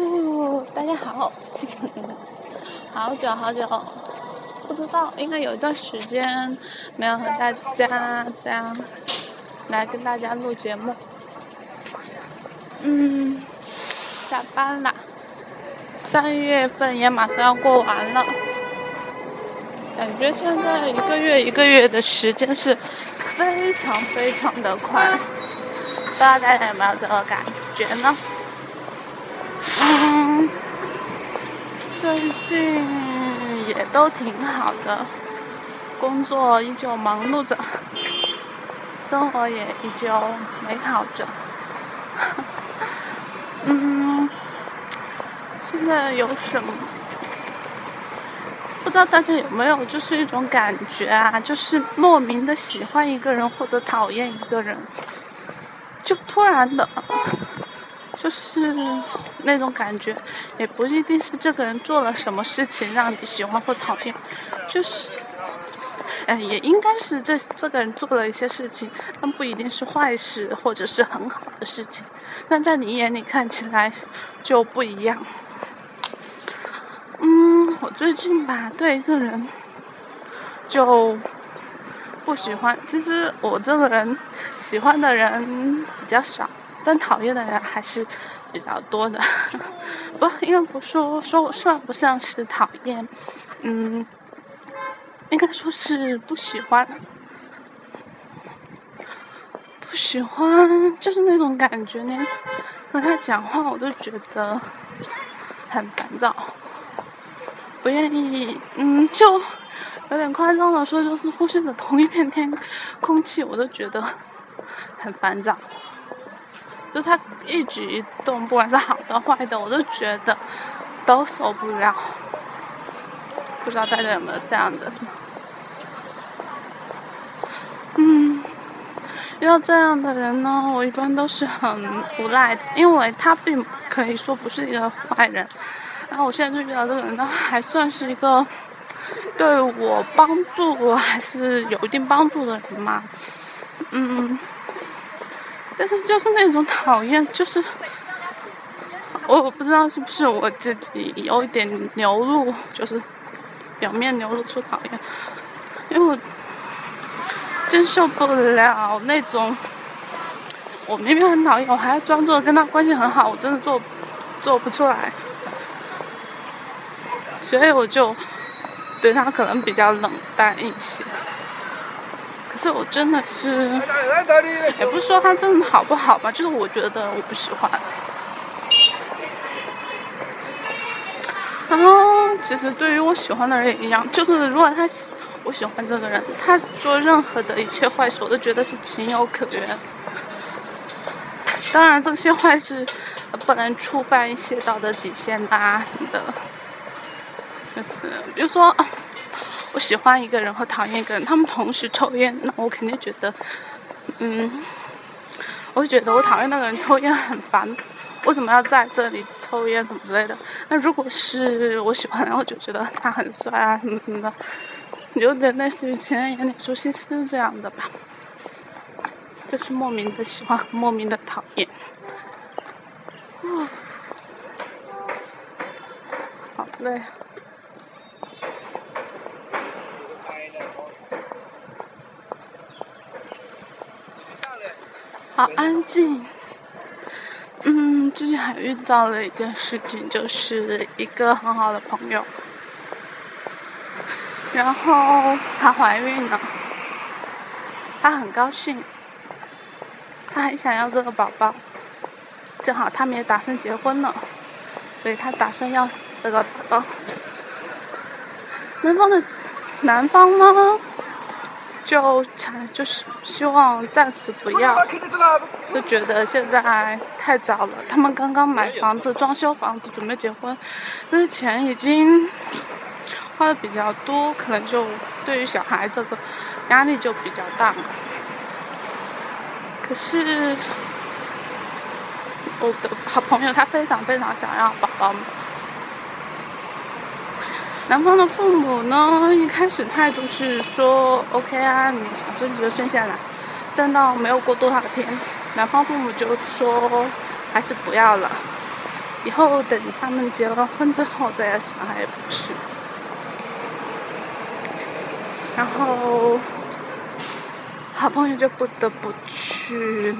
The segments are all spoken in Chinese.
哦，大家好，好久好久，不知道应该有一段时间没有和大家这样来跟大家录节目。嗯，下班了，三月份也马上要过完了，感觉现在一个月一个月的时间是非常非常的快，不知道大家有没有这个感觉呢？最近也都挺好的，工作依旧忙碌着，生活也依旧美好着。嗯，现在有什么？不知道大家有没有就是一种感觉啊，就是莫名的喜欢一个人或者讨厌一个人，就突然的。就是那种感觉，也不一定是这个人做了什么事情让你喜欢或讨厌，就是，哎，也应该是这这个人做了一些事情，但不一定是坏事或者是很好的事情，但在你眼里看起来就不一样。嗯，我最近吧对一个人就不喜欢，其实我这个人喜欢的人比较少。但讨厌的人还是比较多的，不，应该不说说算不上是讨厌，嗯，应该说是不喜欢，不喜欢就是那种感觉，连和他讲话我都觉得很烦躁，不愿意，嗯，就有点夸张的说，就是呼吸着同一片天空气，我都觉得很烦躁。就他一举一动，不管是好的坏的，我都觉得都受不了。不知道大家有没有这样的？嗯，遇到这样的人呢，我一般都是很无奈的，因为他并可以说不是一个坏人。然后我现在就遇到这个人呢，还算是一个对我帮助还是有一定帮助的人嘛。嗯。但是就是那种讨厌，就是我不知道是不是我自己有一点流露，就是表面流露出讨厌，因为我真受不了那种，我明明很讨厌，我还要装作跟他关系很好，我真的做做不出来，所以我就对他可能比较冷淡一些。这我真的是，也不是说他真的好不好吧，就是我觉得我不喜欢。然后其实对于我喜欢的人也一样，就是如果他喜我喜欢这个人，他做任何的一切坏事，我都觉得是情有可原。当然这些坏事不能触犯一些道德底线啊什么的，就是比如说。我喜欢一个人和讨厌一个人，他们同时抽烟，那我肯定觉得，嗯，我就觉得我讨厌那个人抽烟很烦，为什么要在这里抽烟什么之类的。那如果是我喜欢，然后就觉得他很帅啊什么什么的，有点类似于情人眼里出西施这样的吧，就是莫名的喜欢，莫名的讨厌。啊，好累。好安静。嗯，最近还遇到了一件事情，就是一个很好的朋友，然后她怀孕了，她很高兴，她很想要这个宝宝，正好他们也打算结婚了，所以她打算要这个宝宝。男方的男方呢？就才就是希望暂时不要，就觉得现在太早了。他们刚刚买房子、装修房子，准备结婚，那钱已经花的比较多，可能就对于小孩这个压力就比较大。可是我的好朋友他非常非常想要宝宝。男方的父母呢，一开始态度是说 OK 啊，你想生就生下来。但到没有过多少天，男方父母就说还是不要了，以后等他们结了婚之后再要小孩也不是。然后好朋友就不得不去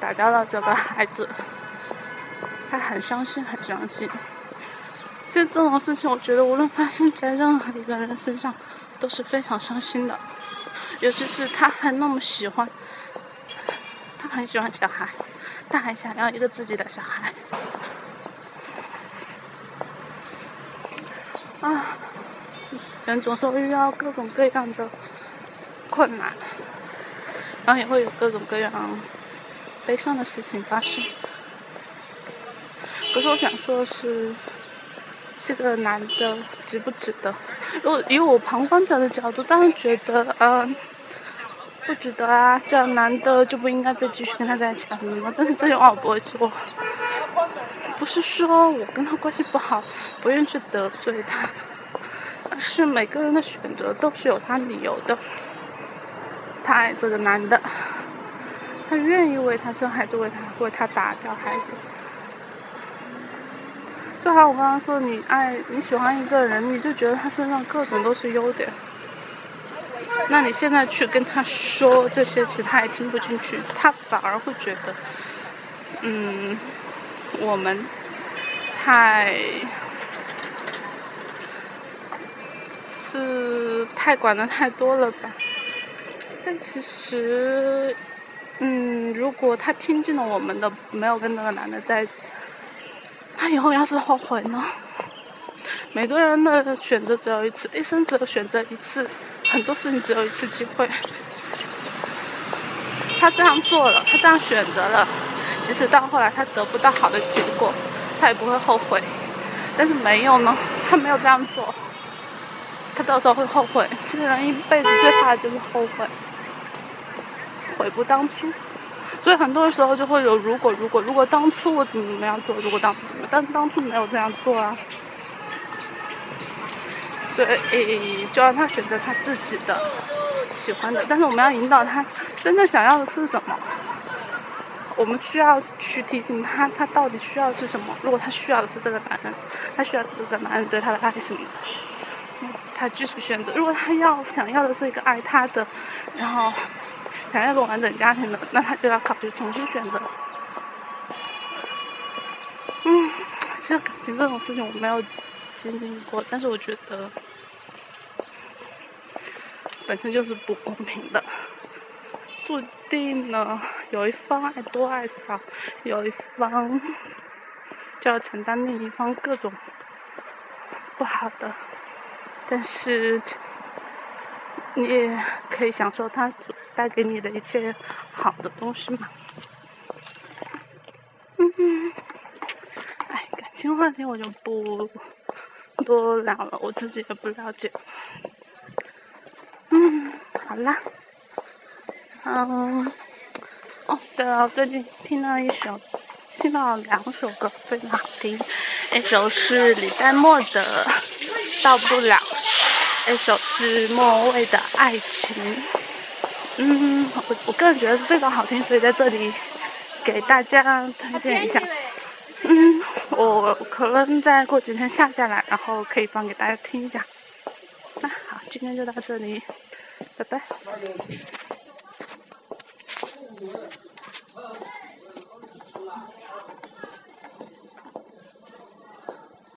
打掉了这个孩子，他很伤心，很伤心。其实这种事情，我觉得无论发生在任何一个人身上，都是非常伤心的。尤其是他还那么喜欢，他很喜欢小孩，他还想要一个自己的小孩。啊，人总是会遇到各种各样的困难，然后也会有各种各样悲伤的事情发生。可是我想说的是，这个男的值不值得？如果以我旁观者的角度，当然觉得，嗯。不值得啊！这样男的就不应该再继续跟他在一起了，什么的。但是这句话我不会说，不是说我跟他关系不好，不愿意去得罪他，而是每个人的选择都是有他理由的。他爱这个男的，他愿意为他生孩子，为他为他打掉孩子。就好，我刚刚说，你爱你喜欢一个人，你就觉得他身上各种都是优点。那你现在去跟他说这些，其实他也听不进去，他反而会觉得，嗯，我们太是太管的太多了吧？但其实，嗯，如果他听进了我们的，没有跟那个男的在一起，他以后要是后悔呢？每个人的选择只有一次，一生只有选择一次。很多事情只有一次机会，他这样做了，他这样选择了，即使到后来他得不到好的结果，他也不会后悔。但是没有呢，他没有这样做，他到时候会后悔。这个人一辈子最怕的就是后悔，悔不当初。所以很多时候就会有如果如果如果当初我怎么怎么样做，如果当初怎么，但当初没有这样做啊。所以就让他选择他自己的喜欢的，但是我们要引导他真正想要的是什么。我们需要去提醒他，他到底需要是什么。如果他需要的是这个男人，他需要这个男人对他的爱什么，他继续选择。如果他要想要的是一个爱他的，然后想要一个完整家庭的，那他就要考虑重新选择。嗯，其实感情这种事情我没有。经历过，但是我觉得本身就是不公平的，注定了有一方爱多爱少，有一方就要承担另一方各种不好的，但是你也可以享受他带给你的一切好的东西嘛。嗯，哎，感情话题我就不。多聊了，我自己也不了解。嗯，好啦，嗯，哦，对了，最近听到一首，听到两首歌非常好听，一首是李代沫的《到不了》，一首是莫文蔚的《爱情》。嗯，我我个人觉得是非常好听，所以在这里给大家推荐一下。嗯，我可能再过几天下下来，然后可以放给大家听一下。那好，今天就到这里，拜拜。